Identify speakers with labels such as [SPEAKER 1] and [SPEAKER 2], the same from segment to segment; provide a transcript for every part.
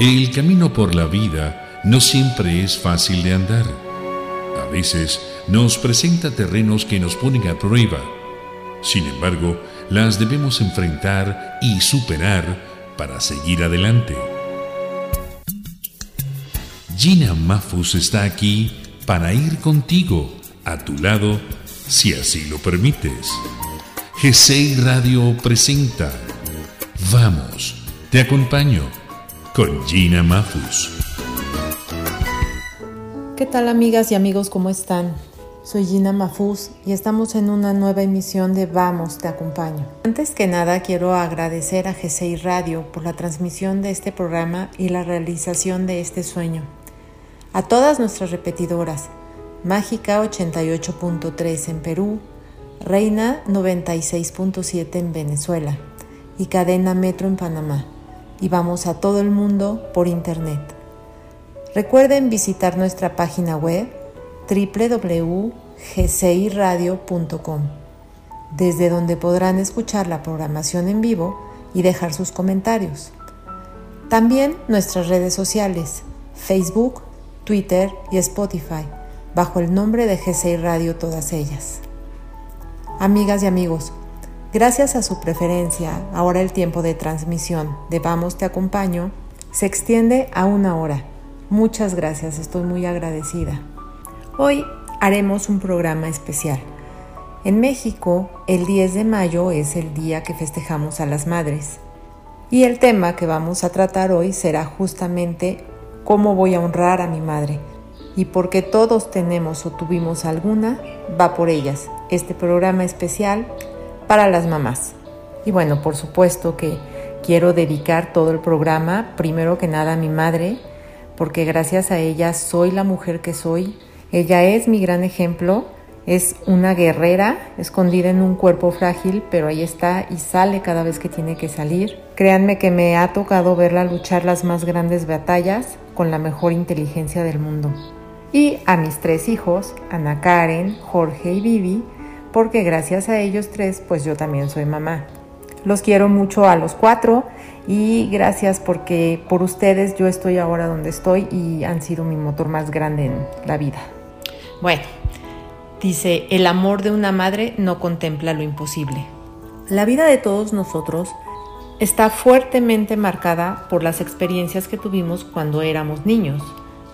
[SPEAKER 1] El camino por la vida no siempre es fácil de andar. A veces nos presenta terrenos que nos ponen a prueba. Sin embargo, las debemos enfrentar y superar para seguir adelante. Gina Mafus está aquí para ir contigo, a tu lado, si así lo permites. g Radio presenta Vamos, te acompaño con Gina Mafus.
[SPEAKER 2] ¿Qué tal amigas y amigos? ¿Cómo están? Soy Gina Mafus y estamos en una nueva emisión de Vamos, te acompaño. Antes que nada quiero agradecer a G6 Radio por la transmisión de este programa y la realización de este sueño. A todas nuestras repetidoras, Mágica 88.3 en Perú, Reina 96.7 en Venezuela y Cadena Metro en Panamá y vamos a todo el mundo por Internet. Recuerden visitar nuestra página web www.gciradio.com, desde donde podrán escuchar la programación en vivo y dejar sus comentarios. También nuestras redes sociales, Facebook, Twitter y Spotify, bajo el nombre de G6 Radio todas ellas. Amigas y amigos, Gracias a su preferencia, ahora el tiempo de transmisión de Vamos Te Acompaño se extiende a una hora. Muchas gracias, estoy muy agradecida. Hoy haremos un programa especial. En México, el 10 de mayo es el día que festejamos a las madres. Y el tema que vamos a tratar hoy será justamente cómo voy a honrar a mi madre. Y porque todos tenemos o tuvimos alguna, va por ellas. Este programa especial para las mamás. Y bueno, por supuesto que quiero dedicar todo el programa primero que nada a mi madre, porque gracias a ella soy la mujer que soy. Ella es mi gran ejemplo, es una guerrera escondida en un cuerpo frágil, pero ahí está y sale cada vez que tiene que salir. Créanme que me ha tocado verla luchar las más grandes batallas con la mejor inteligencia del mundo. Y a mis tres hijos, Ana Karen, Jorge y Vivi, porque gracias a ellos tres, pues yo también soy mamá. Los quiero mucho a los cuatro y gracias porque por ustedes yo estoy ahora donde estoy y han sido mi motor más grande en la vida. Bueno, dice, el amor de una madre no contempla lo imposible. La vida de todos nosotros está fuertemente marcada por las experiencias que tuvimos cuando éramos niños.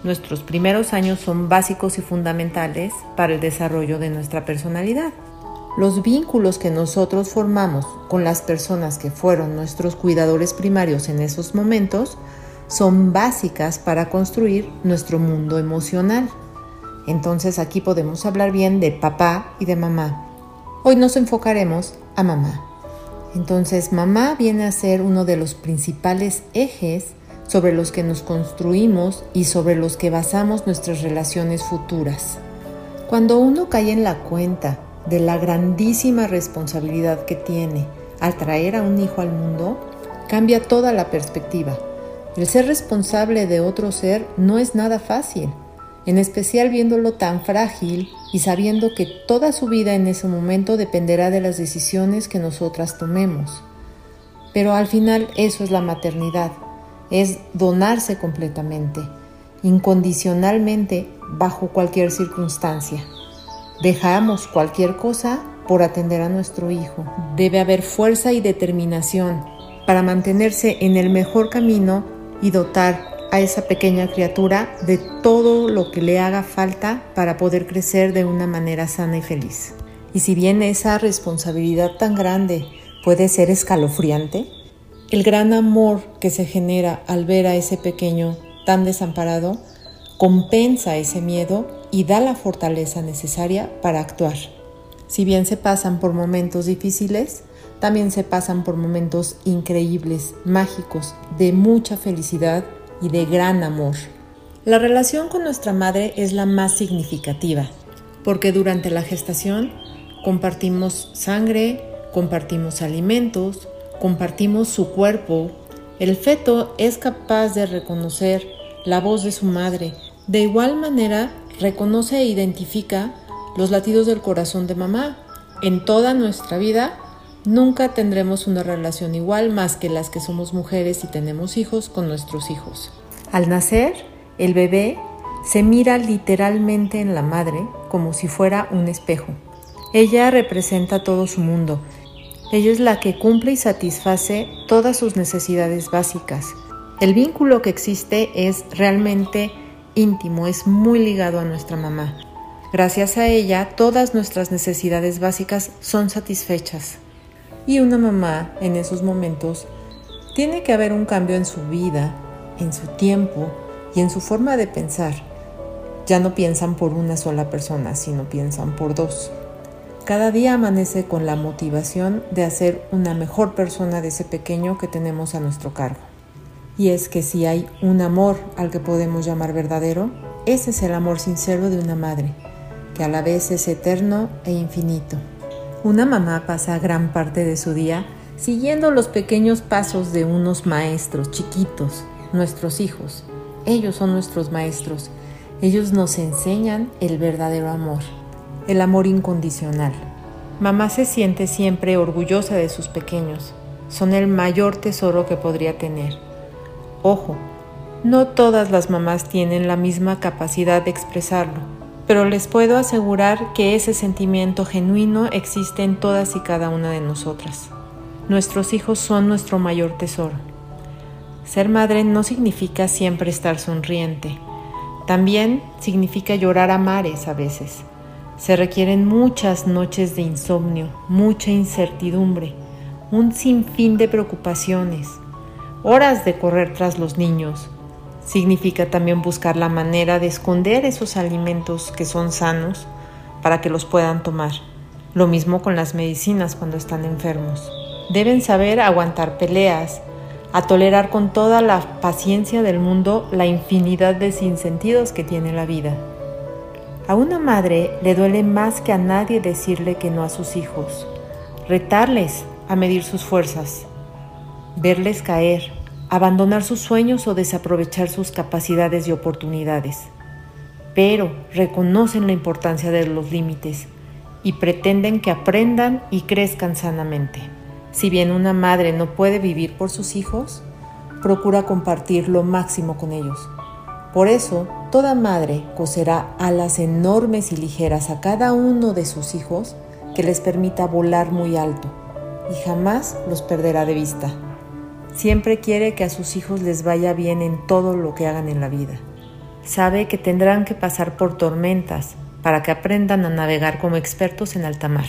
[SPEAKER 2] Nuestros primeros años son básicos y fundamentales para el desarrollo de nuestra personalidad. Los vínculos que nosotros formamos con las personas que fueron nuestros cuidadores primarios en esos momentos son básicas para construir nuestro mundo emocional. Entonces aquí podemos hablar bien de papá y de mamá. Hoy nos enfocaremos a mamá. Entonces mamá viene a ser uno de los principales ejes sobre los que nos construimos y sobre los que basamos nuestras relaciones futuras. Cuando uno cae en la cuenta de la grandísima responsabilidad que tiene al traer a un hijo al mundo, cambia toda la perspectiva. El ser responsable de otro ser no es nada fácil, en especial viéndolo tan frágil y sabiendo que toda su vida en ese momento dependerá de las decisiones que nosotras tomemos. Pero al final eso es la maternidad, es donarse completamente, incondicionalmente, bajo cualquier circunstancia. Dejamos cualquier cosa por atender a nuestro hijo. Debe haber fuerza y determinación para mantenerse en el mejor camino y dotar a esa pequeña criatura de todo lo que le haga falta para poder crecer de una manera sana y feliz. Y si bien esa responsabilidad tan grande puede ser escalofriante, el gran amor que se genera al ver a ese pequeño tan desamparado compensa ese miedo y da la fortaleza necesaria para actuar. Si bien se pasan por momentos difíciles, también se pasan por momentos increíbles, mágicos, de mucha felicidad y de gran amor. La relación con nuestra madre es la más significativa, porque durante la gestación compartimos sangre, compartimos alimentos, compartimos su cuerpo. El feto es capaz de reconocer la voz de su madre. De igual manera, reconoce e identifica los latidos del corazón de mamá. En toda nuestra vida Nunca tendremos una relación igual más que las que somos mujeres y tenemos hijos con nuestros hijos. Al nacer, el bebé se mira literalmente en la madre como si fuera un espejo. Ella representa todo su mundo. Ella es la que cumple y satisface todas sus necesidades básicas. El vínculo que existe es realmente íntimo, es muy ligado a nuestra mamá. Gracias a ella, todas nuestras necesidades básicas son satisfechas. Y una mamá en esos momentos tiene que haber un cambio en su vida, en su tiempo y en su forma de pensar. Ya no piensan por una sola persona, sino piensan por dos. Cada día amanece con la motivación de hacer una mejor persona de ese pequeño que tenemos a nuestro cargo. Y es que si hay un amor al que podemos llamar verdadero, ese es el amor sincero de una madre, que a la vez es eterno e infinito. Una mamá pasa gran parte de su día siguiendo los pequeños pasos de unos maestros chiquitos, nuestros hijos. Ellos son nuestros maestros. Ellos nos enseñan el verdadero amor, el amor incondicional. Mamá se siente siempre orgullosa de sus pequeños. Son el mayor tesoro que podría tener. Ojo, no todas las mamás tienen la misma capacidad de expresarlo, pero les puedo asegurar que ese sentimiento genuino existe en todas y cada una de nosotras. Nuestros hijos son nuestro mayor tesoro. Ser madre no significa siempre estar sonriente, también significa llorar a mares a veces. Se requieren muchas noches de insomnio, mucha incertidumbre, un sinfín de preocupaciones, horas de correr tras los niños. Significa también buscar la manera de esconder esos alimentos que son sanos para que los puedan tomar. Lo mismo con las medicinas cuando están enfermos. Deben saber aguantar peleas, a tolerar con toda la paciencia del mundo la infinidad de sinsentidos que tiene la vida. A una madre le duele más que a nadie decirle que no a sus hijos, retarles a medir sus fuerzas, verles caer, abandonar sus sueños o desaprovechar sus capacidades y oportunidades. Pero reconocen la importancia de los límites y pretenden que aprendan y crezcan sanamente. Si bien una madre no puede vivir por sus hijos, procura compartir lo máximo con ellos. Por eso, toda madre coserá alas enormes y ligeras a cada uno de sus hijos que les permita volar muy alto y jamás los perderá de vista. Siempre quiere que a sus hijos les vaya bien en todo lo que hagan en la vida. Sabe que tendrán que pasar por tormentas para que aprendan a navegar como expertos en alta mar.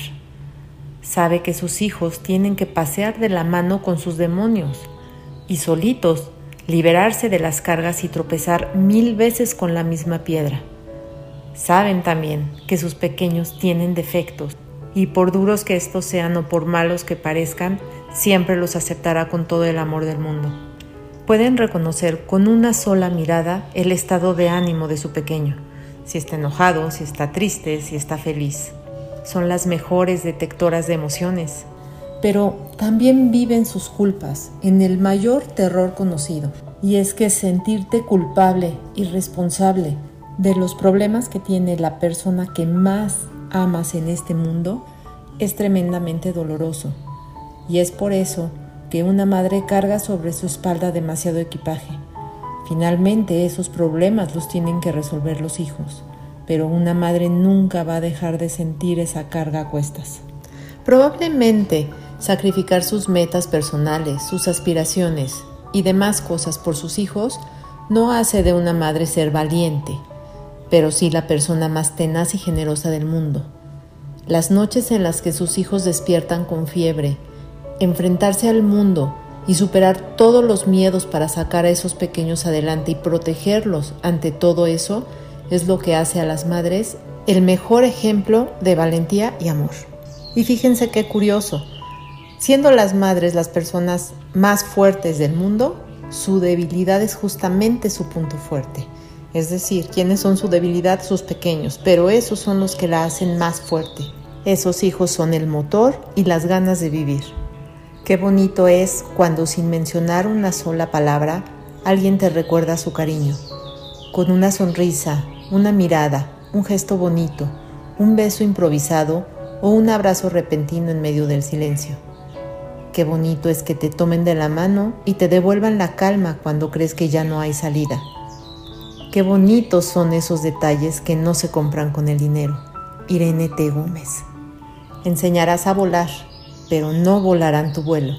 [SPEAKER 2] Sabe que sus hijos tienen que pasear de la mano con sus demonios y solitos liberarse de las cargas y tropezar mil veces con la misma piedra. Saben también que sus pequeños tienen defectos y por duros que estos sean o por malos que parezcan, siempre los aceptará con todo el amor del mundo. Pueden reconocer con una sola mirada el estado de ánimo de su pequeño, si está enojado, si está triste, si está feliz. Son las mejores detectoras de emociones, pero también viven sus culpas en el mayor terror conocido, y es que sentirte culpable y responsable de los problemas que tiene la persona que más amas en este mundo es tremendamente doloroso. Y es por eso que una madre carga sobre su espalda demasiado equipaje. Finalmente esos problemas los tienen que resolver los hijos, pero una madre nunca va a dejar de sentir esa carga a cuestas. Probablemente sacrificar sus metas personales, sus aspiraciones y demás cosas por sus hijos no hace de una madre ser valiente, pero sí la persona más tenaz y generosa del mundo. Las noches en las que sus hijos despiertan con fiebre, enfrentarse al mundo y superar todos los miedos para sacar a esos pequeños adelante y protegerlos ante todo eso es lo que hace a las madres el mejor ejemplo de valentía y amor. Y fíjense qué curioso, siendo las madres las personas más fuertes del mundo, su debilidad es justamente su punto fuerte. Es decir, ¿quiénes son su debilidad? Sus pequeños, pero esos son los que la hacen más fuerte. Esos hijos son el motor y las ganas de vivir. Qué bonito es cuando sin mencionar una sola palabra alguien te recuerda su cariño. Con una sonrisa, una mirada, un gesto bonito, un beso improvisado o un abrazo repentino en medio del silencio. Qué bonito es que te tomen de la mano y te devuelvan la calma cuando crees que ya no hay salida. Qué bonitos son esos detalles que no se compran con el dinero. Irene T. Gómez. Enseñarás a volar, pero no volarán tu vuelo.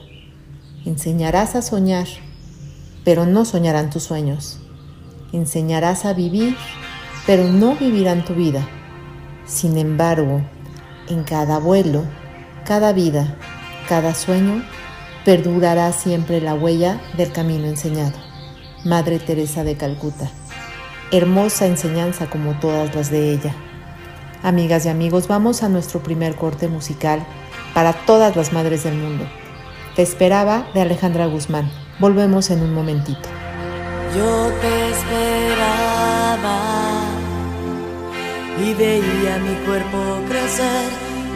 [SPEAKER 2] Enseñarás a soñar, pero no soñarán tus sueños. Enseñarás a vivir, pero no vivirán tu vida. Sin embargo, en cada vuelo, cada vida, cada sueño, perdurará siempre la huella del camino enseñado. Madre Teresa de Calcuta. Hermosa enseñanza como todas las de ella. Amigas y amigos, vamos a nuestro primer corte musical para todas las madres del mundo. Te esperaba de Alejandra Guzmán. Volvemos en un momentito.
[SPEAKER 3] Yo te esperaba y veía mi cuerpo crecer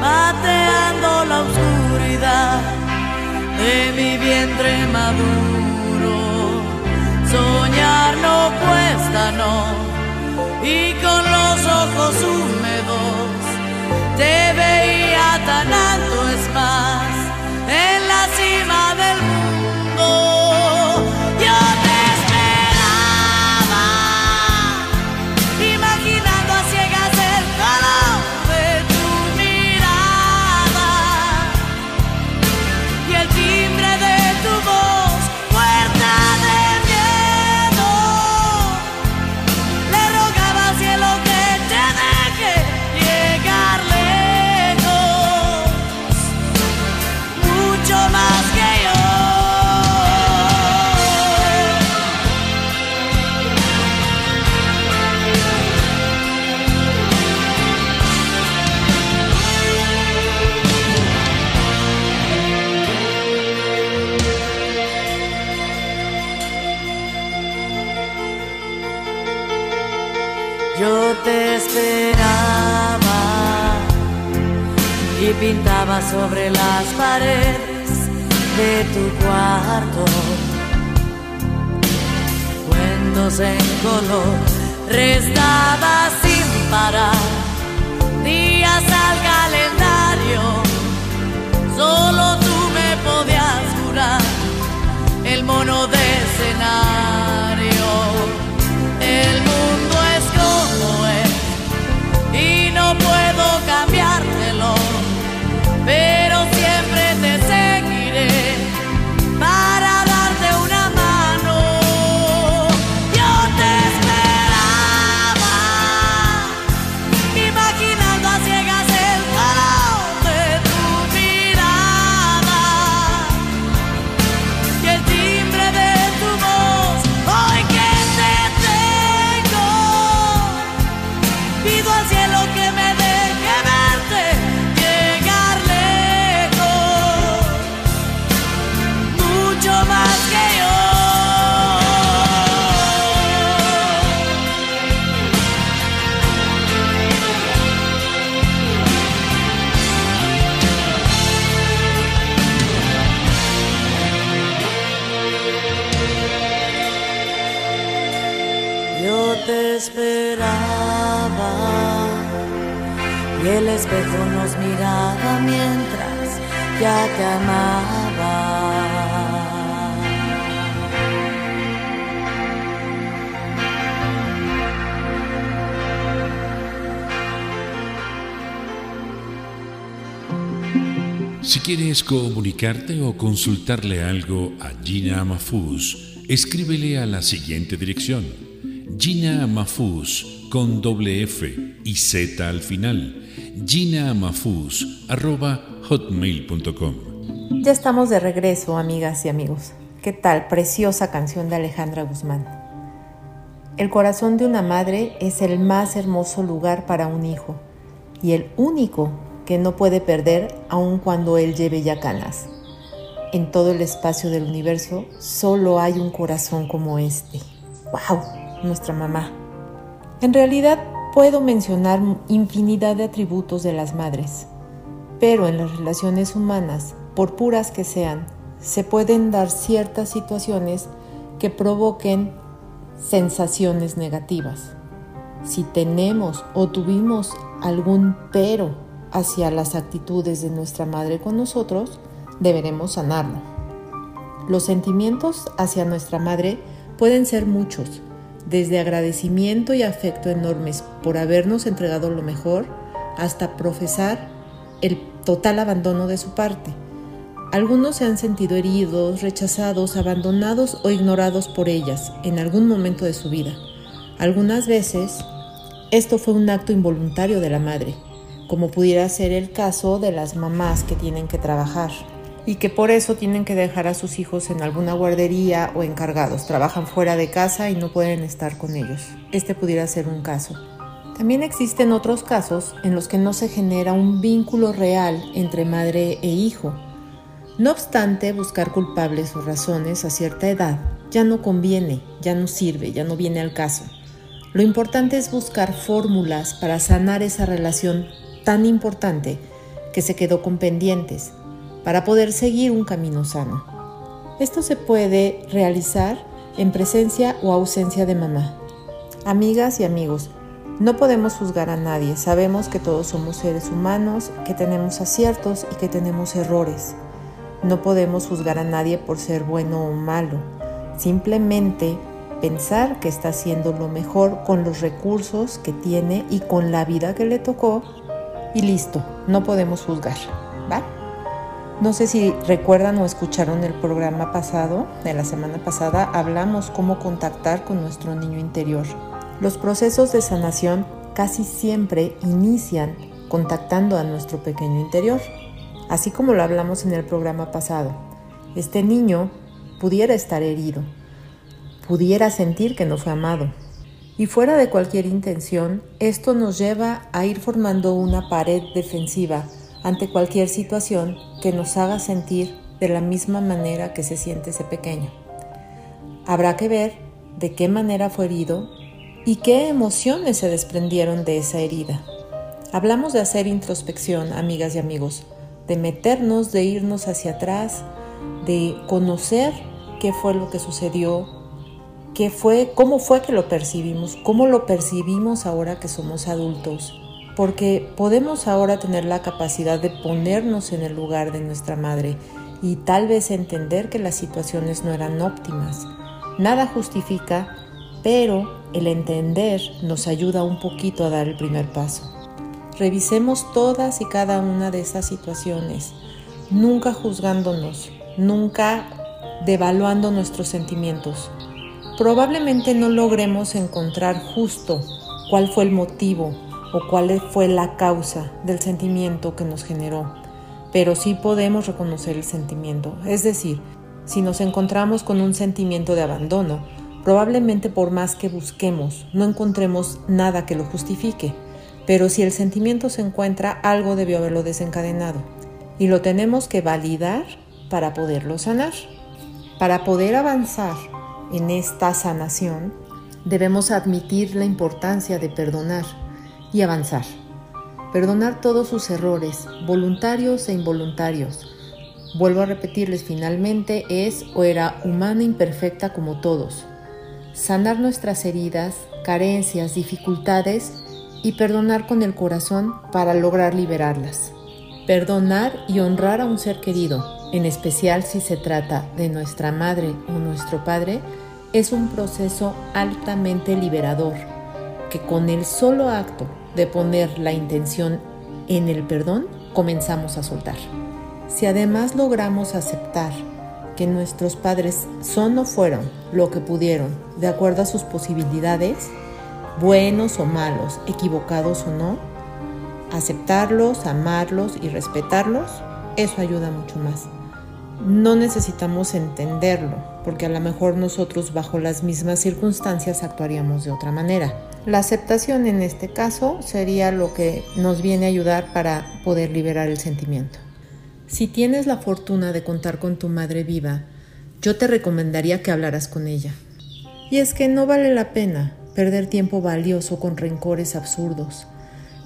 [SPEAKER 3] bateando la oscuridad de mi vientre maduro. Soñar no cuesta, no y con los ojos húmedos te veía tan alto, es más, pintaba sobre las paredes de tu cuarto. Cuentos en color, restaba sin parar, días al calendario. Solo tú me podías curar el mono de escenario. El mundo no puedo cambiártelo nos miraba mientras ya te amaba.
[SPEAKER 1] Si quieres comunicarte o consultarle algo a Gina Mafuz, escríbele a la siguiente dirección. Gina Mafuz con doble F y Z al final hotmail.com
[SPEAKER 2] Ya estamos de regreso, amigas y amigos. ¿Qué tal? Preciosa canción de Alejandra Guzmán. El corazón de una madre es el más hermoso lugar para un hijo y el único que no puede perder aun cuando él lleve ya canas. en todo el espacio del universo solo hay un corazón como este. ¡Wow! Nuestra mamá. En realidad puedo mencionar infinidad de atributos de las madres, pero en las relaciones humanas, por puras que sean, se pueden dar ciertas situaciones que provoquen sensaciones negativas. Si tenemos o tuvimos algún pero hacia las actitudes de nuestra madre con nosotros, deberemos sanarlo. Los sentimientos hacia nuestra madre pueden ser muchos, desde agradecimiento y afecto enormes por habernos entregado lo mejor, hasta profesar el total abandono de su parte. Algunos se han sentido heridos, rechazados, abandonados o ignorados por ellas en algún momento de su vida. Algunas veces esto fue un acto involuntario de la madre, como pudiera ser el caso de las mamás que tienen que trabajar y que por eso tienen que dejar a sus hijos en alguna guardería o encargados. Trabajan fuera de casa y no pueden estar con ellos. Este pudiera ser un caso. También existen otros casos en los que no se genera un vínculo real entre madre e hijo. No obstante, buscar culpables o razones a cierta edad ya no conviene, ya no sirve, ya no viene al caso. Lo importante es buscar fórmulas para sanar esa relación tan importante que se quedó con pendientes para poder seguir un camino sano. Esto se puede realizar en presencia o ausencia de mamá. Amigas y amigos, no podemos juzgar a nadie, sabemos que todos somos seres humanos, que tenemos aciertos y que tenemos errores. No podemos juzgar a nadie por ser bueno o malo, simplemente pensar que está haciendo lo mejor con los recursos que tiene y con la vida que le tocó y listo, no podemos juzgar, ¿va? No sé si recuerdan o escucharon el programa pasado, de la semana pasada, hablamos cómo contactar con nuestro niño interior. Los procesos de sanación casi siempre inician contactando a nuestro pequeño interior, así como lo hablamos en el programa pasado. Este niño pudiera estar herido, pudiera sentir que no fue amado. Y fuera de cualquier intención, esto nos lleva a ir formando una pared defensiva ante cualquier situación que nos haga sentir de la misma manera que se siente ese pequeño. Habrá que ver de qué manera fue herido y qué emociones se desprendieron de esa herida. Hablamos de hacer introspección, amigas y amigos, de meternos, de irnos hacia atrás, de conocer qué fue lo que sucedió, qué fue, cómo fue que lo percibimos, cómo lo percibimos ahora que somos adultos porque podemos ahora tener la capacidad de ponernos en el lugar de nuestra madre y tal vez entender que las situaciones no eran óptimas. Nada justifica, pero el entender nos ayuda un poquito a dar el primer paso. Revisemos todas y cada una de esas situaciones, nunca juzgándonos, nunca devaluando nuestros sentimientos. Probablemente no logremos encontrar justo cuál fue el motivo o cuál fue la causa del sentimiento que nos generó, pero sí podemos reconocer el sentimiento. Es decir, si nos encontramos con un sentimiento de abandono, probablemente por más que busquemos, no encontremos nada que lo justifique, pero si el sentimiento se encuentra, algo debió haberlo desencadenado y lo tenemos que validar para poderlo sanar. Para poder avanzar en esta sanación, debemos admitir la importancia de perdonar y avanzar. Perdonar todos sus errores, voluntarios e involuntarios. Vuelvo a repetirles, finalmente es o era humana imperfecta como todos. Sanar nuestras heridas, carencias, dificultades y perdonar con el corazón para lograr liberarlas. Perdonar y honrar a un ser querido, en especial si se trata de nuestra madre o nuestro padre, es un proceso altamente liberador que con el solo acto de poner la intención en el perdón, comenzamos a soltar. Si además logramos aceptar que nuestros padres son o fueron lo que pudieron, de acuerdo a sus posibilidades, buenos o malos, equivocados o no, aceptarlos, amarlos y respetarlos, eso ayuda mucho más. No necesitamos entenderlo, porque a lo mejor nosotros bajo las mismas circunstancias actuaríamos de otra manera. La aceptación en este caso sería lo que nos viene a ayudar para poder liberar el sentimiento. Si tienes la fortuna de contar con tu madre viva, yo te recomendaría que hablaras con ella. Y es que no vale la pena perder tiempo valioso con rencores absurdos.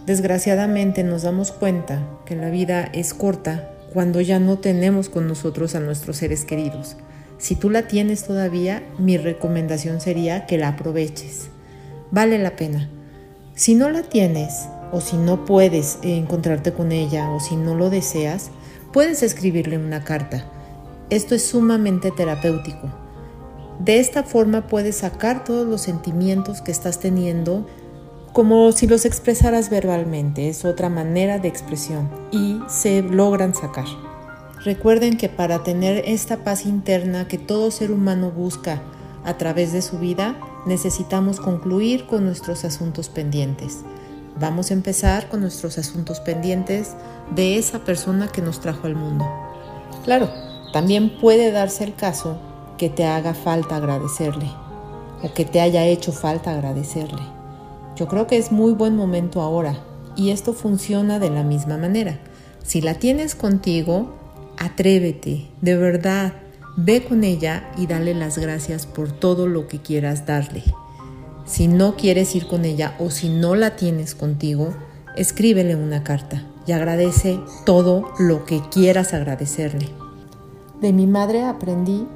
[SPEAKER 2] Desgraciadamente nos damos cuenta que la vida es corta cuando ya no tenemos con nosotros a nuestros seres queridos. Si tú la tienes todavía, mi recomendación sería que la aproveches. Vale la pena. Si no la tienes, o si no puedes encontrarte con ella, o si no lo deseas, puedes escribirle una carta. Esto es sumamente terapéutico. De esta forma puedes sacar todos los sentimientos que estás teniendo como si los expresaras verbalmente. Es otra manera de expresión y se logran sacar. Recuerden que para tener esta paz interna que todo ser humano busca a través de su vida, necesitamos concluir con nuestros asuntos pendientes. Vamos a empezar con nuestros asuntos pendientes de esa persona que nos trajo al mundo. Claro, también puede darse el caso que te haga falta agradecerle o que te haya hecho falta agradecerle. Yo creo que es muy buen momento ahora y esto funciona de la misma manera. Si la tienes contigo, atrévete, de verdad, ve con ella y dale las gracias por todo lo que quieras darle. Si no quieres ir con ella o si no la tienes contigo, escríbele una carta y agradece todo lo que quieras agradecerle. De mi madre aprendí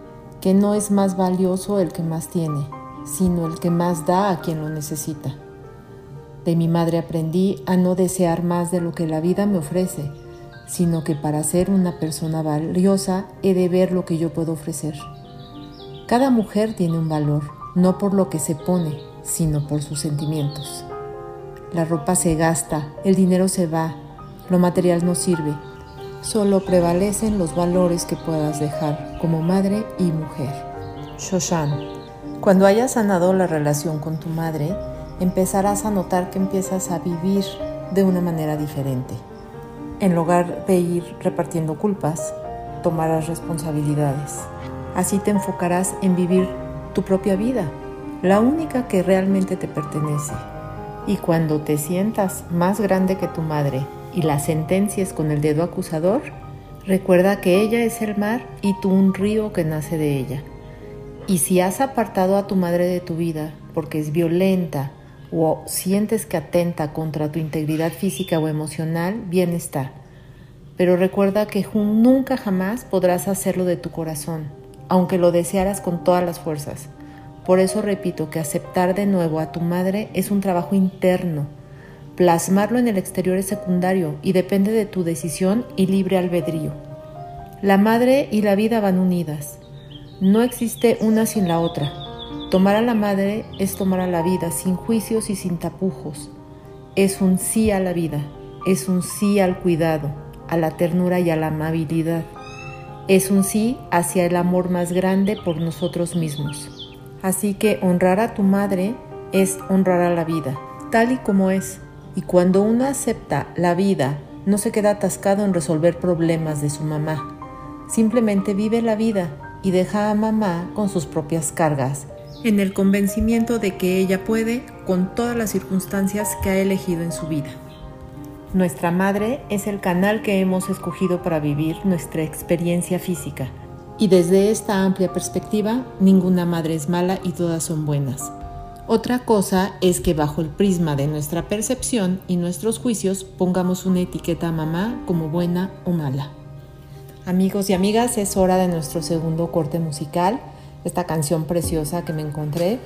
[SPEAKER 2] que no es más valioso el que más tiene, sino el que más da a quien lo necesita. De mi madre aprendí a no desear más de lo que la vida me ofrece, sino que para ser una persona valiosa he de ver lo que yo puedo ofrecer. Cada mujer tiene un valor, no por lo que se pone, sino por sus sentimientos. La ropa se gasta, el dinero se va, lo material no sirve. Solo prevalecen los valores que puedas dejar como madre y mujer. Shoshan. Cuando hayas sanado la relación con tu madre, empezarás a notar que empiezas a vivir de una manera diferente. En lugar de ir repartiendo culpas, tomarás responsabilidades. Así te enfocarás en vivir tu propia vida, la única que realmente te pertenece. Y cuando te sientas más grande que tu madre y la sentencias con el dedo acusador, recuerda que ella es el mar y tú un río que nace de ella. Y si has apartado a tu madre de tu vida porque es violenta o sientes que atenta contra tu integridad física o emocional, bien está. Pero recuerda que nunca jamás podrás hacerlo de tu corazón, aunque lo desearas con todas las fuerzas. Por eso repito que aceptar de nuevo a tu madre es un trabajo interno. Plasmarlo en el exterior es secundario y depende de tu decisión y libre albedrío. La madre y la vida van unidas. No existe una sin la otra. Tomar a la madre es tomar a la vida sin juicios y sin tapujos. Es un sí a la vida, es un sí al cuidado, a la ternura y a la amabilidad. Es un sí hacia el amor más grande por nosotros mismos. Así que honrar a tu madre es honrar a la vida, tal y como es. Y cuando uno acepta la vida, no se queda atascado en resolver problemas de su mamá. Simplemente vive la vida y deja a mamá con sus propias cargas, en el convencimiento de que ella puede con todas las circunstancias que ha elegido en su vida. Nuestra madre es el canal que hemos escogido para vivir nuestra experiencia física y desde esta amplia perspectiva, ninguna madre es mala y todas son buenas. Otra cosa es que bajo el prisma de nuestra percepción y nuestros juicios pongamos una etiqueta a mamá como buena o mala. Amigos y amigas, es hora de nuestro segundo corte musical. Esta canción preciosa que me encontré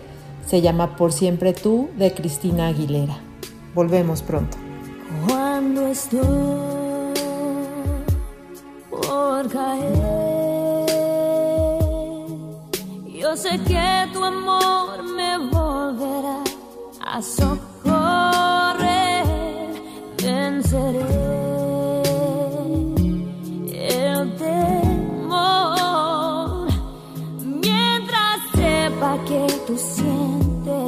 [SPEAKER 2] se llama Por siempre tú de Cristina Aguilera. Volvemos pronto.
[SPEAKER 4] Cuando estoy por caer yo sé que tu amor me volverá a socorrer. Venceré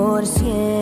[SPEAKER 4] Por siempre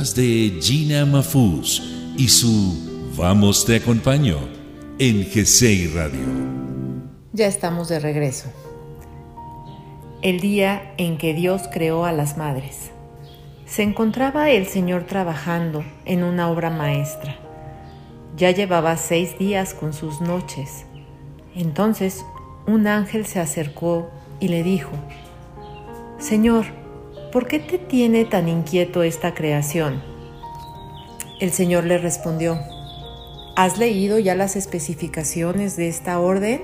[SPEAKER 1] De Gina Mafuz y su Vamos te acompaño en GCI Radio.
[SPEAKER 2] Ya estamos de regreso. El día en que Dios creó a las madres. Se encontraba el Señor trabajando en una obra maestra. Ya llevaba seis días con sus noches. Entonces un ángel se acercó y le dijo, Señor, ¿por qué te tiene tan inquieto esta creación? El Señor le respondió, ¿has leído ya las especificaciones de esta orden?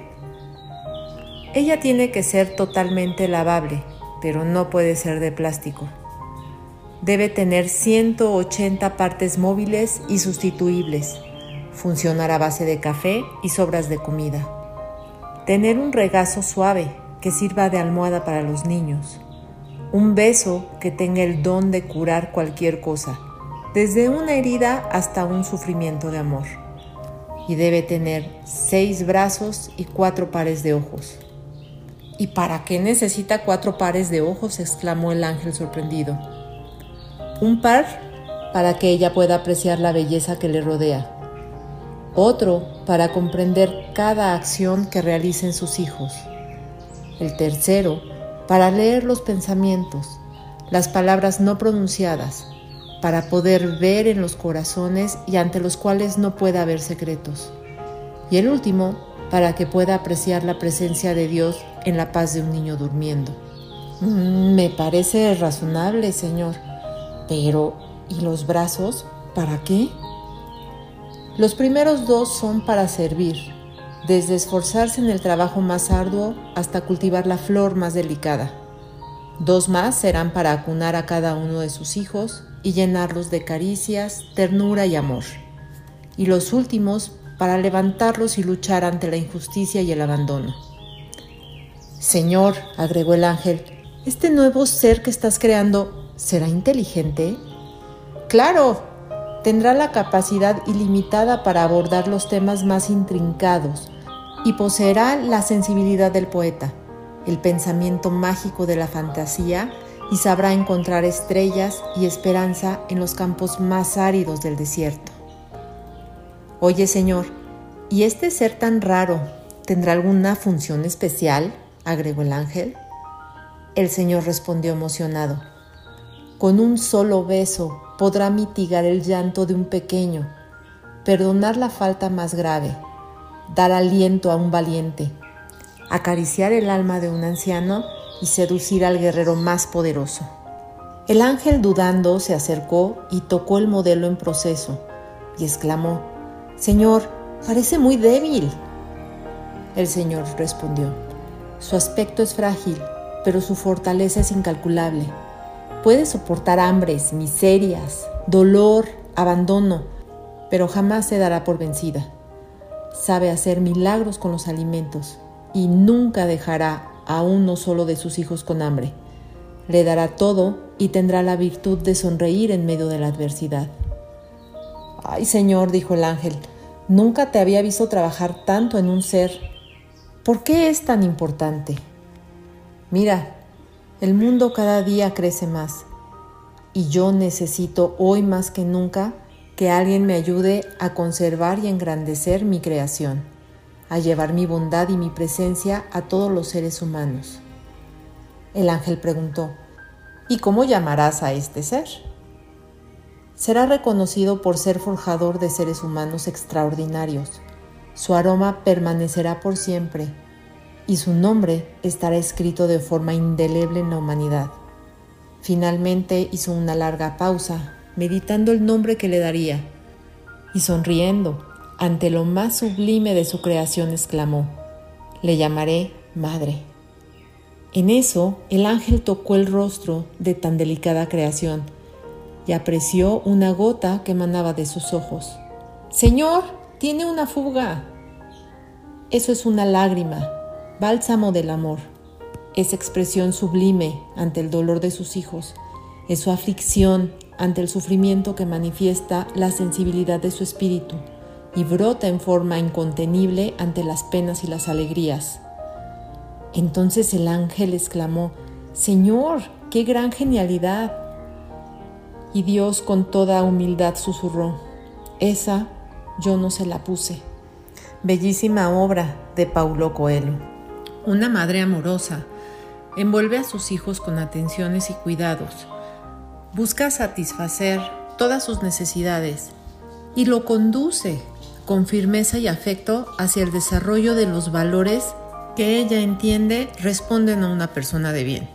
[SPEAKER 2] Ella tiene que ser totalmente lavable, pero no puede ser de plástico. Debe tener 180 partes móviles y sustituibles. Funcionar a base de café y sobras de comida. Tener un regazo suave que sirva de almohada para los niños. Un beso que tenga el don de curar cualquier cosa, desde una herida hasta un sufrimiento de amor. Y debe tener seis brazos y cuatro pares de ojos. ¿Y para qué necesita cuatro pares de ojos? exclamó el ángel sorprendido. Un par para que ella pueda apreciar la belleza que le rodea. Otro para comprender cada acción que realicen sus hijos. El tercero para leer los pensamientos, las palabras no pronunciadas, para poder ver en los corazones y ante los cuales no pueda haber secretos. Y el último para que pueda apreciar la presencia de Dios en la paz de un niño durmiendo. Mm, me parece razonable, Señor. Pero, ¿y los brazos? ¿Para qué? Los primeros dos son para servir, desde esforzarse en el trabajo más arduo hasta cultivar la flor más delicada. Dos más serán para acunar a cada uno de sus hijos y llenarlos de caricias, ternura y amor. Y los últimos para levantarlos y luchar ante la injusticia y el abandono. Señor, agregó el ángel, ¿este nuevo ser que estás creando será inteligente? Claro, tendrá la capacidad ilimitada para abordar los temas más intrincados y poseerá la sensibilidad del poeta, el pensamiento mágico de la fantasía y sabrá encontrar estrellas y esperanza en los campos más áridos del desierto. Oye Señor, ¿y este ser tan raro tendrá alguna función especial? agregó el ángel. El Señor respondió emocionado. Con un solo beso podrá mitigar el llanto de un pequeño, perdonar la falta más grave, dar aliento a un valiente, acariciar el alma de un anciano y seducir al guerrero más poderoso. El ángel dudando se acercó y tocó el modelo en proceso y exclamó, Señor, parece muy débil. El Señor respondió, Su aspecto es frágil, pero su fortaleza es incalculable Puede soportar hambres, miserias, dolor, abandono, pero jamás se dará por vencida. Sabe hacer milagros con los alimentos y nunca dejará a uno solo de sus hijos con hambre. Le dará todo y tendrá la virtud de sonreír en medio de la adversidad. Ay, Señor, dijo el ángel, nunca te había visto trabajar tanto en un ser. ¿Por qué es tan importante? Mira, el mundo cada día crece más y yo necesito hoy más que nunca que alguien me ayude a conservar y engrandecer mi creación, a llevar mi bondad y mi presencia a todos los seres humanos. El ángel preguntó, ¿y cómo llamarás a este ser? Será reconocido por ser forjador de seres humanos extraordinarios. Su aroma permanecerá por siempre y su nombre estará escrito de forma indeleble en la humanidad. Finalmente hizo una larga pausa, meditando el nombre que le daría, y sonriendo ante lo más sublime de su creación exclamó, le llamaré Madre. En eso el ángel tocó el rostro de tan delicada creación y apreció una gota que emanaba de sus ojos. Señor, tiene una fuga. Eso es una lágrima, bálsamo del amor, es expresión sublime ante el dolor de sus hijos, es su aflicción ante el sufrimiento que manifiesta la sensibilidad de su espíritu y brota en forma incontenible ante las penas y las alegrías. Entonces el ángel exclamó, Señor, qué gran genialidad. Y Dios con toda humildad susurró, esa yo no se la puse. Bellísima obra de Paulo Coelho. Una madre amorosa envuelve a sus hijos con atenciones y cuidados, busca satisfacer todas sus necesidades y lo conduce con firmeza y afecto hacia el desarrollo de los valores que ella entiende responden a una persona de bien.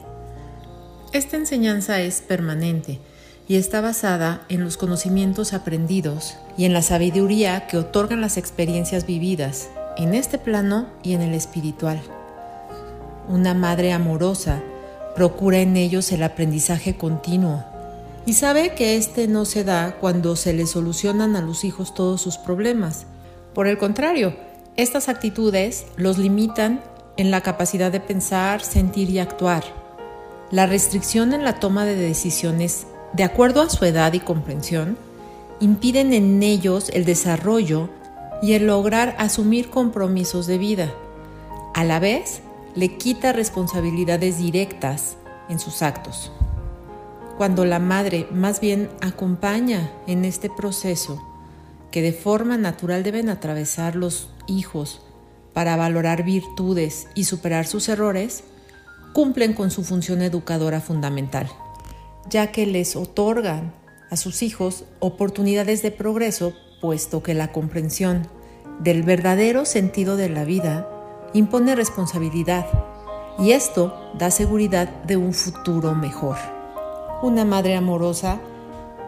[SPEAKER 2] Esta enseñanza es permanente y está basada en los conocimientos aprendidos y en la sabiduría que otorgan las experiencias vividas en este plano y en el espiritual una madre amorosa, procura en ellos el aprendizaje continuo y sabe que este no se da cuando se le solucionan a los hijos todos sus problemas. Por el contrario, estas actitudes los limitan en la capacidad de pensar, sentir y actuar. La restricción en la toma de decisiones, de acuerdo a su edad y comprensión, impiden en ellos el desarrollo y el lograr asumir compromisos de vida. A la vez, le quita responsabilidades directas en sus actos. Cuando la madre más bien acompaña en este proceso que de forma natural deben atravesar los hijos para valorar virtudes y superar sus errores, cumplen con su función educadora fundamental, ya que les otorgan a sus hijos oportunidades de progreso, puesto que la comprensión del verdadero sentido de la vida impone responsabilidad y esto da seguridad de un futuro mejor. Una madre amorosa,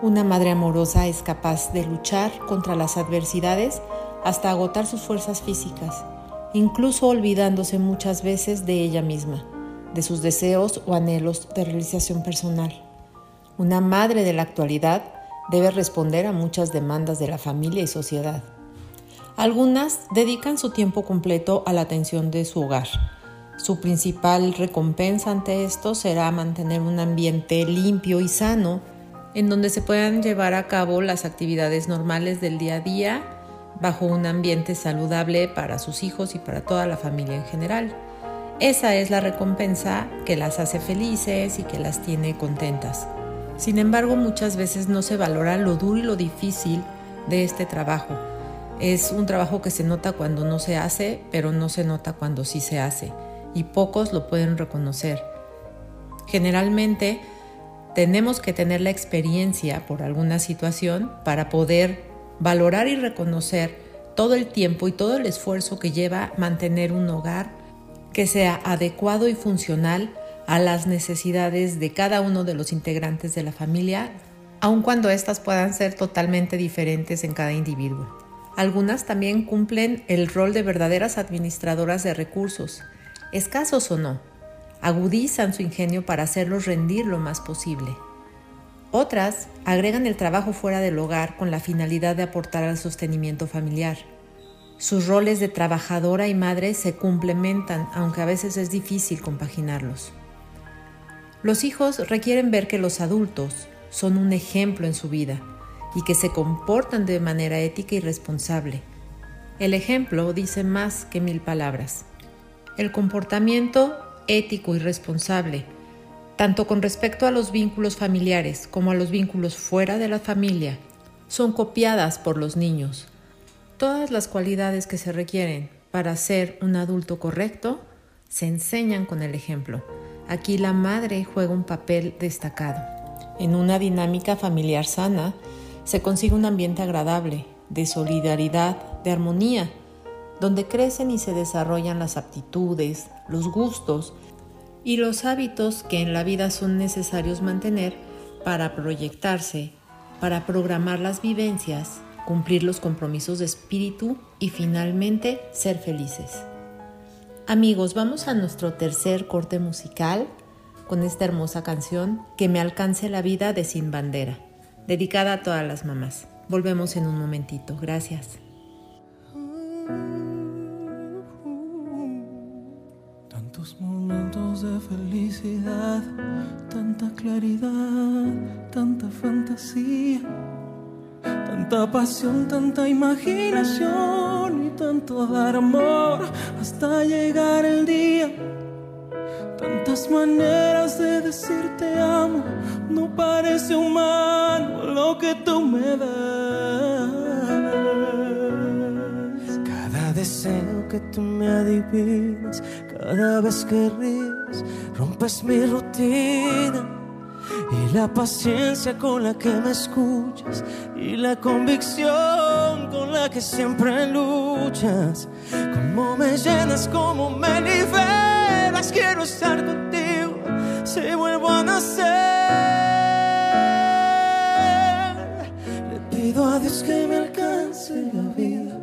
[SPEAKER 2] una madre amorosa es capaz de luchar contra las adversidades hasta agotar sus fuerzas físicas incluso olvidándose muchas veces de ella misma, de sus deseos o anhelos de realización personal. Una madre de la actualidad debe responder a muchas demandas de la familia y sociedad. Algunas dedican su tiempo completo a la atención de su hogar. Su principal recompensa ante esto será mantener un ambiente limpio y sano en donde se puedan llevar a cabo las actividades normales del día a día bajo un ambiente saludable para sus hijos y para toda la familia en general. Esa es la recompensa que las hace felices y que las tiene contentas. Sin embargo, muchas veces no se valora lo duro y lo difícil de este trabajo. Es un trabajo que se nota cuando no se hace, pero no se nota cuando sí se hace, y pocos lo pueden reconocer. Generalmente, tenemos que tener la experiencia por alguna situación para poder valorar y reconocer todo el tiempo y todo el esfuerzo que lleva mantener un hogar que sea adecuado y funcional a las necesidades de cada uno de los integrantes de la familia, aun cuando éstas puedan ser totalmente diferentes en cada individuo. Algunas también cumplen el rol de verdaderas administradoras de recursos, escasos o no, agudizan su ingenio para hacerlos rendir lo más posible. Otras agregan el trabajo fuera del hogar con la finalidad de aportar al sostenimiento familiar. Sus roles de trabajadora y madre se complementan, aunque a veces es difícil compaginarlos. Los hijos requieren ver que los adultos son un ejemplo en su vida y que se comportan de manera ética y responsable. El ejemplo dice más que mil palabras. El comportamiento ético y responsable, tanto con respecto a los vínculos familiares como a los vínculos fuera de la familia, son copiadas por los niños. Todas las cualidades que se requieren para ser un adulto correcto se enseñan con el ejemplo. Aquí la madre juega un papel destacado. En una dinámica familiar sana se consigue un ambiente agradable, de solidaridad, de armonía, donde crecen y se desarrollan las aptitudes, los gustos y los hábitos que en la vida son necesarios mantener para proyectarse, para programar las vivencias, cumplir los compromisos de espíritu y finalmente ser felices. Amigos, vamos a nuestro tercer corte musical con esta hermosa canción Que me alcance la vida de Sin Bandera, dedicada a todas las mamás. Volvemos en un momentito. Gracias.
[SPEAKER 5] De felicidad, tanta claridad, tanta fantasía, tanta pasión, tanta imaginación y tanto dar amor hasta llegar el día. Tantas maneras de decirte amo, no parece humano lo que tú me das. Cada deseo que tú me adivinas, cada vez que ríes, rompes mi rutina. Y la paciencia con la que me escuchas y la convicción con la que siempre luchas. Como me llenas, como me liberas, quiero estar contigo si vuelvo a nacer. Le pido a Dios que me alcance la vida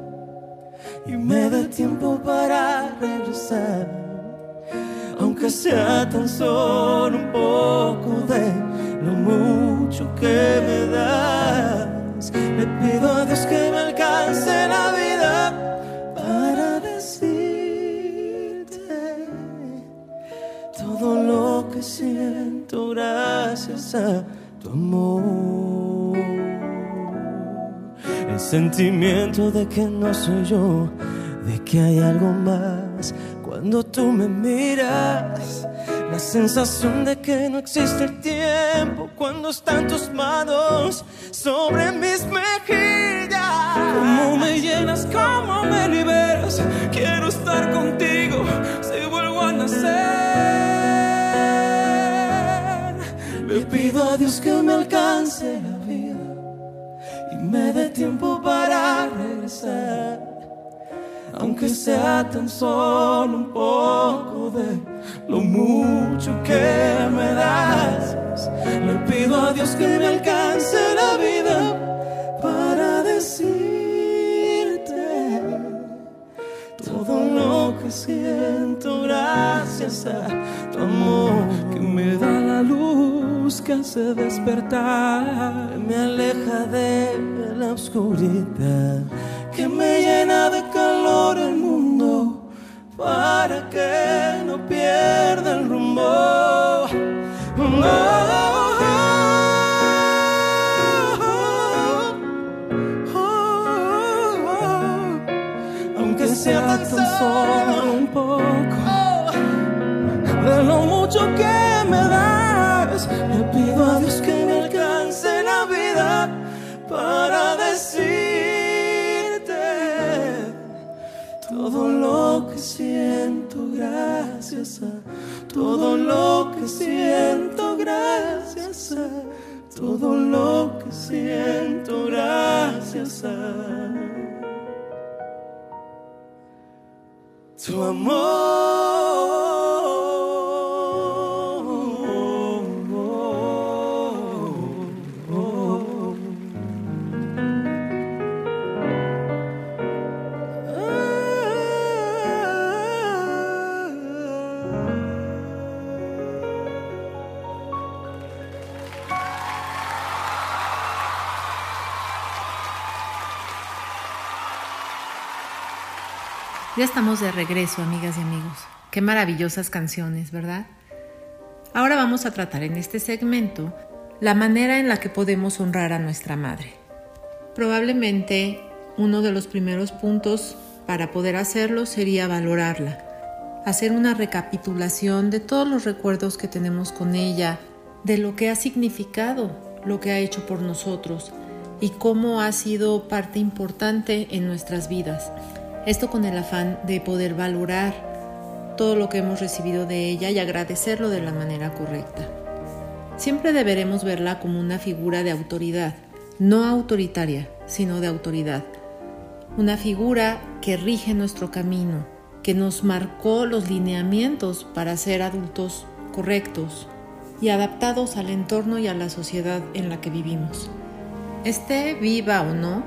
[SPEAKER 5] y me dé tiempo para regresar aunque sea tan solo un poco de lo mucho que me das. Le pido a Dios que me alcance la vida para decirte todo lo que siento gracias a tu amor. El sentimiento de que no soy yo, de que hay algo más cuando tú me miras, la sensación de que no existe el tiempo cuando están tus manos sobre mis mejillas. Cómo me llenas, cómo me liberas. Quiero estar contigo si vuelvo a nacer. Le pido a Dios que me alcance la vida y me dé tiempo para regresar aunque sea tan solo un poco de lo mucho que me das. Le pido a Dios que me alcance la vida para decirte todo lo grandeza, tu amor que me da la luz que hace despertar, me aleja de la oscuridad, que me llena de calor el mundo para que no pierda el rumbo. Aunque sea tan solo un poco de lo mucho que me das, gracias a todo lo que siento gracias a todo lo que siento gracias a tu amor.
[SPEAKER 2] Ya estamos de regreso, amigas y amigos. Qué maravillosas canciones, ¿verdad? Ahora vamos a tratar en este segmento la manera en la que podemos honrar a nuestra madre. Probablemente uno de los primeros puntos para poder hacerlo sería valorarla, hacer una recapitulación de todos los recuerdos que tenemos con ella, de lo que ha significado, lo que ha hecho por nosotros y cómo ha sido parte importante en nuestras vidas. Esto con el afán de poder valorar todo lo que hemos recibido de ella y agradecerlo de la manera correcta. Siempre deberemos verla como una figura de autoridad, no autoritaria, sino de autoridad. Una figura que rige nuestro camino, que nos marcó los lineamientos para ser adultos correctos y adaptados al entorno y a la sociedad en la que vivimos. Esté viva o no,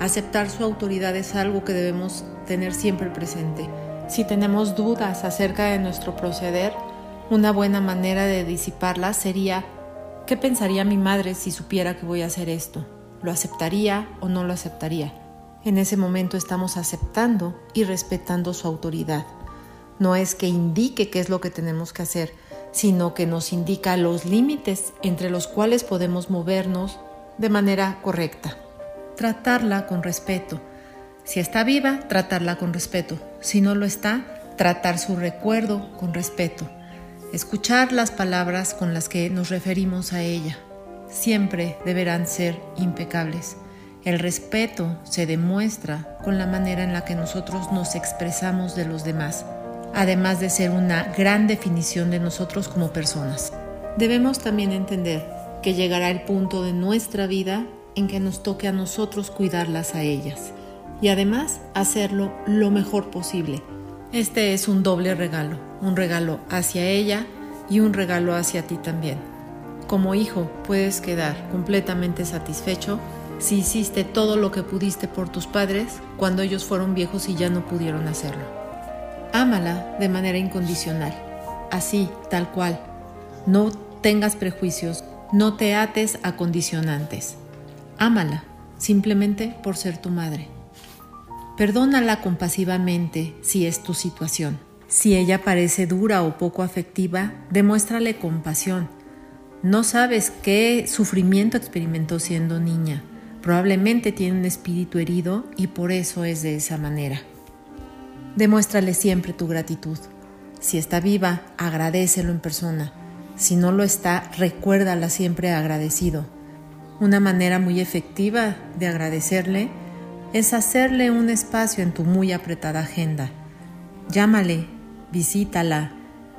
[SPEAKER 2] aceptar su autoridad es algo que debemos tener siempre presente. Si tenemos dudas acerca de nuestro proceder, una buena manera de disiparlas sería ¿qué pensaría mi madre si supiera que voy a hacer esto? ¿Lo aceptaría o no lo aceptaría? En ese momento estamos aceptando y respetando su autoridad. No es que indique qué es lo que tenemos que hacer, sino que nos indica los límites entre los cuales podemos movernos de manera correcta. Tratarla con respeto. Si está viva, tratarla con respeto. Si no lo está, tratar su recuerdo con respeto. Escuchar las palabras con las que nos referimos a ella. Siempre deberán ser impecables. El respeto se demuestra con la manera en la que nosotros nos expresamos de los demás, además de ser una gran definición de nosotros como personas. Debemos también entender que llegará el punto de nuestra vida en que nos toque a nosotros cuidarlas a ellas y además hacerlo lo mejor posible. Este es un doble regalo, un regalo hacia ella y un regalo hacia ti también. Como hijo puedes quedar completamente satisfecho si hiciste todo lo que pudiste por tus padres cuando ellos fueron viejos y ya no pudieron hacerlo. Ámala de manera incondicional, así, tal cual. No tengas prejuicios, no te ates a condicionantes. Ámala, simplemente por ser tu madre. Perdónala compasivamente si es tu situación. Si ella parece dura o poco afectiva, demuéstrale compasión. No sabes qué sufrimiento experimentó siendo niña. Probablemente tiene un espíritu herido y por eso es de esa manera. Demuéstrale siempre tu gratitud. Si está viva, agradecelo en persona. Si no lo está, recuérdala siempre agradecido. Una manera muy efectiva de agradecerle es hacerle un espacio en tu muy apretada agenda. Llámale, visítala,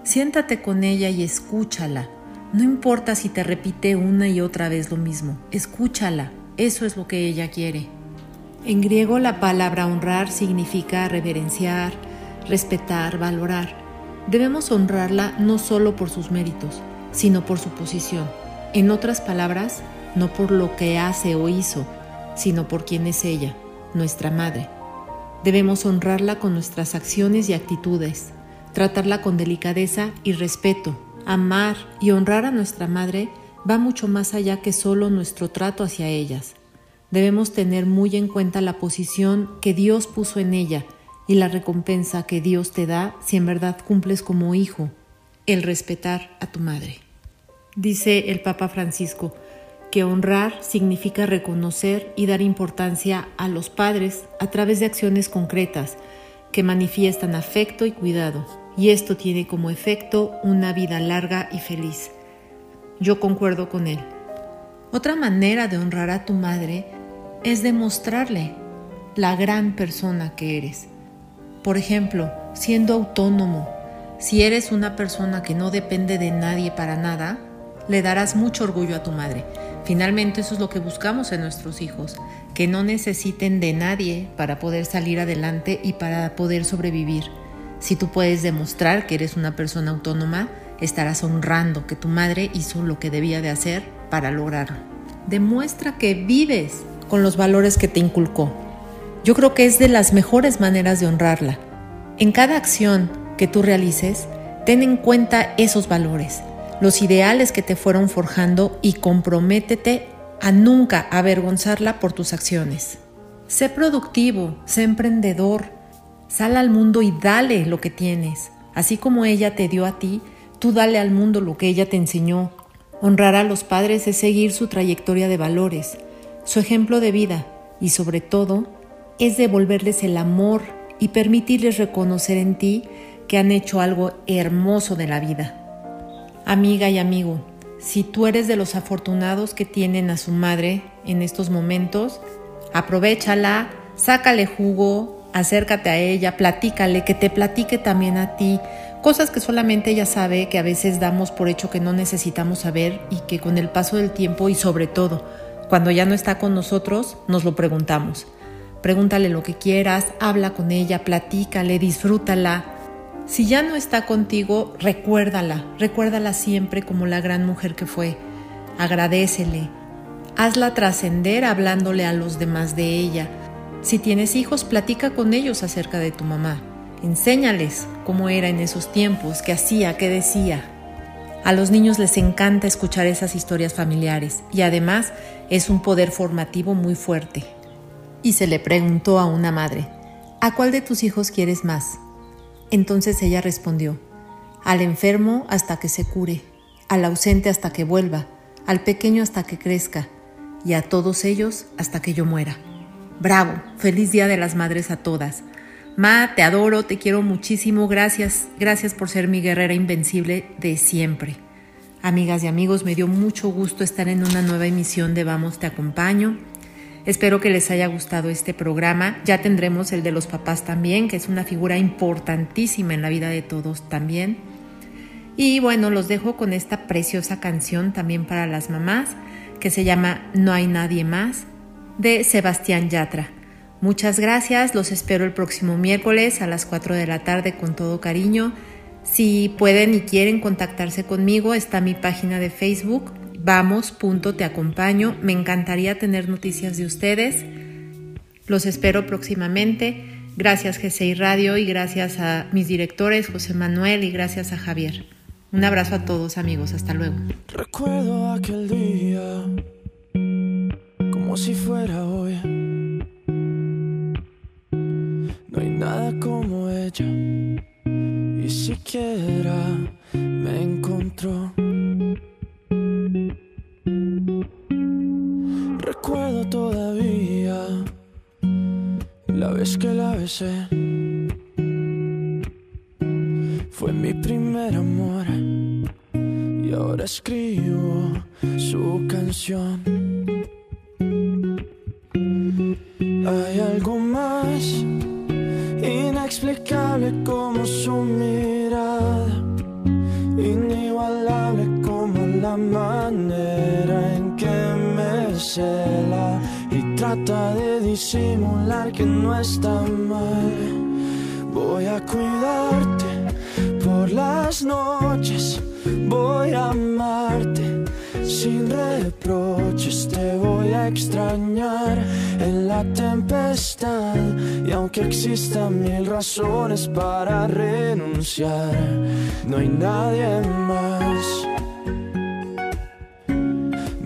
[SPEAKER 2] siéntate con ella y escúchala. No importa si te repite una y otra vez lo mismo, escúchala, eso es lo que ella quiere. En griego la palabra honrar significa reverenciar, respetar, valorar. Debemos honrarla no solo por sus méritos, sino por su posición. En otras palabras, no por lo que hace o hizo, sino por quién es ella, nuestra madre. Debemos honrarla con nuestras acciones y actitudes, tratarla con delicadeza y respeto. Amar y honrar a nuestra madre va mucho más allá que solo nuestro trato hacia ellas. Debemos tener muy en cuenta la posición que Dios puso en ella y la recompensa que Dios te da si en verdad cumples como hijo, el respetar a tu madre. Dice el Papa Francisco que honrar significa reconocer y dar importancia a los padres a través de acciones concretas que manifiestan afecto y cuidado, y esto tiene como efecto una vida larga y feliz. Yo concuerdo con él. Otra manera de honrar a tu madre es demostrarle la gran persona que eres. Por ejemplo, siendo autónomo, si eres una persona que no depende de nadie para nada, le darás mucho orgullo a tu madre. Finalmente eso es lo que buscamos en nuestros hijos, que no necesiten de nadie para poder salir adelante y para poder sobrevivir. Si tú puedes demostrar que eres una persona autónoma, estarás honrando que tu madre hizo lo que debía de hacer para lograrlo. Demuestra que vives con los valores que te inculcó. Yo creo que es de las mejores maneras de honrarla. En cada acción que tú realices, ten en cuenta esos valores, los ideales que te fueron forjando y comprométete a nunca avergonzarla por tus acciones. Sé productivo, sé emprendedor, sal al mundo y dale lo que tienes. Así como ella te dio a ti, tú dale al mundo lo que ella te enseñó. Honrar a los padres es seguir su trayectoria de valores su ejemplo de vida y sobre todo es devolverles el amor y permitirles reconocer en ti que han hecho algo hermoso de la vida. Amiga y amigo, si tú eres de los afortunados que tienen a su madre en estos momentos, aprovechala, sácale jugo, acércate a ella, platícale, que te platique también a ti, cosas que solamente ella sabe, que a veces damos por hecho que no necesitamos saber y que con el paso del tiempo y sobre todo cuando ya no está con nosotros, nos lo preguntamos. Pregúntale lo que quieras, habla con ella, platícale, disfrútala. Si ya no está contigo, recuérdala, recuérdala siempre como la gran mujer que fue. Agradecele. Hazla trascender hablándole a los demás de ella. Si tienes hijos, platica con ellos acerca de tu mamá. Enséñales cómo era en esos tiempos, qué hacía, qué decía. A los niños les encanta escuchar esas historias familiares y además es un poder formativo muy fuerte. Y se le preguntó a una madre, ¿a cuál de tus hijos quieres más? Entonces ella respondió, al enfermo hasta que se cure, al ausente hasta que vuelva, al pequeño hasta que crezca y a todos ellos hasta que yo muera. Bravo, feliz Día de las Madres a todas. Ma, te adoro, te quiero muchísimo, gracias, gracias por ser mi guerrera invencible de siempre. Amigas y amigos, me dio mucho gusto estar en una nueva emisión de Vamos, te acompaño. Espero que les haya gustado este programa. Ya tendremos el de los papás también, que es una figura importantísima en la vida de todos también. Y bueno, los dejo con esta preciosa canción también para las mamás, que se llama No hay nadie más, de Sebastián Yatra. Muchas gracias, los espero el próximo miércoles a las 4 de la tarde con todo cariño. Si pueden y quieren contactarse conmigo, está mi página de Facebook, vamos, te acompaño. Me encantaría tener noticias de ustedes. Los espero próximamente. Gracias GCI Radio y gracias a mis directores José Manuel y gracias a Javier. Un abrazo a todos amigos, hasta luego.
[SPEAKER 6] Recuerdo aquel día como si fuera hoy no hay nada como ella, y siquiera me encontró. Recuerdo todavía la vez que la besé. Fue mi primer amor y ahora escribo su canción. Hay algo más inexplicable como su mirada, inigualable la manera en que me cela y trata de disimular que no está mal. Voy a cuidarte por las noches, voy a amarte sin reproches, te voy a extrañar en la tempestad. Y aunque existan mil razones para renunciar, no hay nadie más.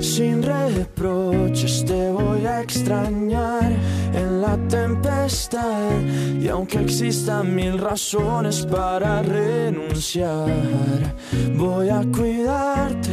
[SPEAKER 6] sin reproches, te voy a extrañar en la tempestad. Y aunque existan mil razones para renunciar, voy a cuidarte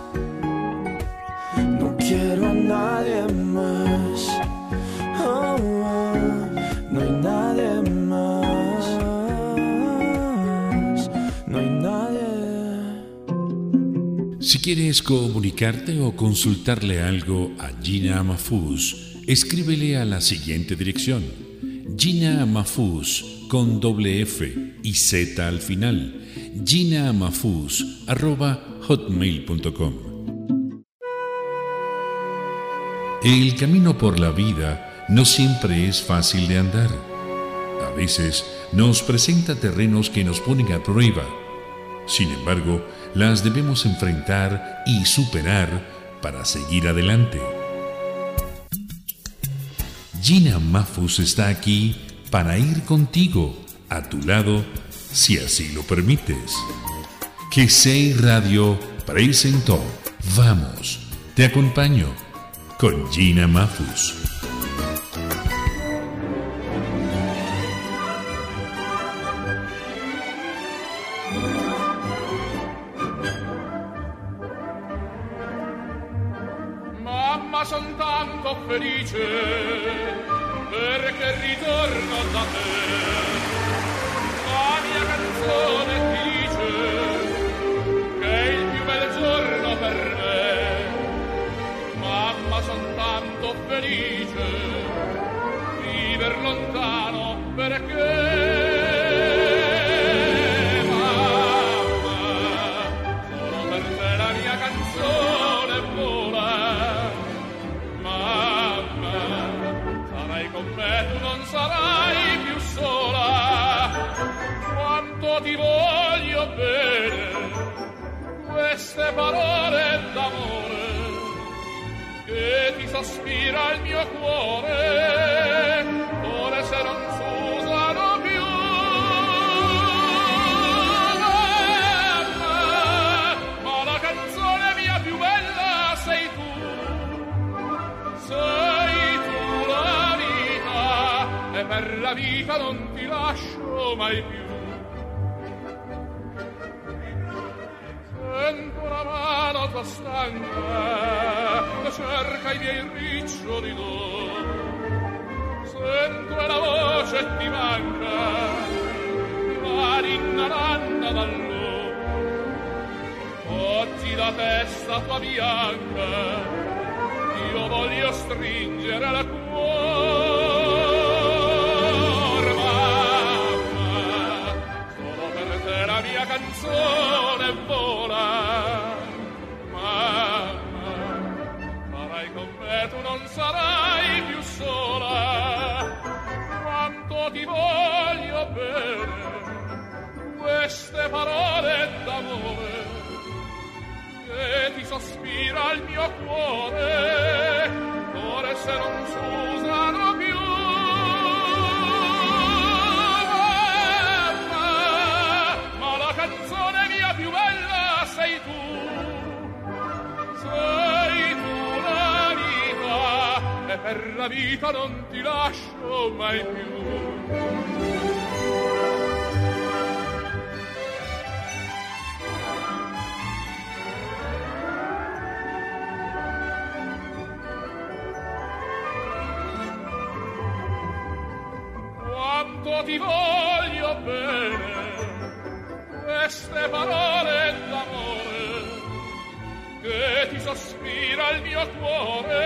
[SPEAKER 1] Quieres comunicarte o consultarle algo a Gina Mafuz, escríbele a la siguiente dirección: Gina Mafuz con doble F y Z al final. Gina Mafuz arroba hotmail.com. El camino por la vida no siempre es fácil de andar. A veces nos presenta terrenos que nos ponen a prueba. Sin embargo, las debemos enfrentar y superar para seguir adelante. Gina Mafus está aquí para ir contigo, a tu lado, si así lo permites. Que Sei Radio presentó Vamos, te acompaño con Gina Mafus.
[SPEAKER 7] Mia canzone vola. Mamma, sarai con me, tu non sarai più sola. Quanto ti voglio bene, queste parole d'amore che ti sospira il mio cuore, la vita non ti lascio mai più. Sento la mano tua stanca che cerca i miei riccioli d'oro. Sento la voce ti manca, la ninna nanna dall'oro. Oggi la testa tua bianca io voglio stringere al cuore, canzone vola. Mamma, farai con me, tu non sarai più sola. Quanto ti voglio bene, queste parole d'amore che ti sospira il mio cuore, ore se non s'usano vita non ti lascio mai più. quanto ti voglio bene queste parole d'amore che ti sospira il mio cuore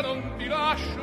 [SPEAKER 7] non ti lascio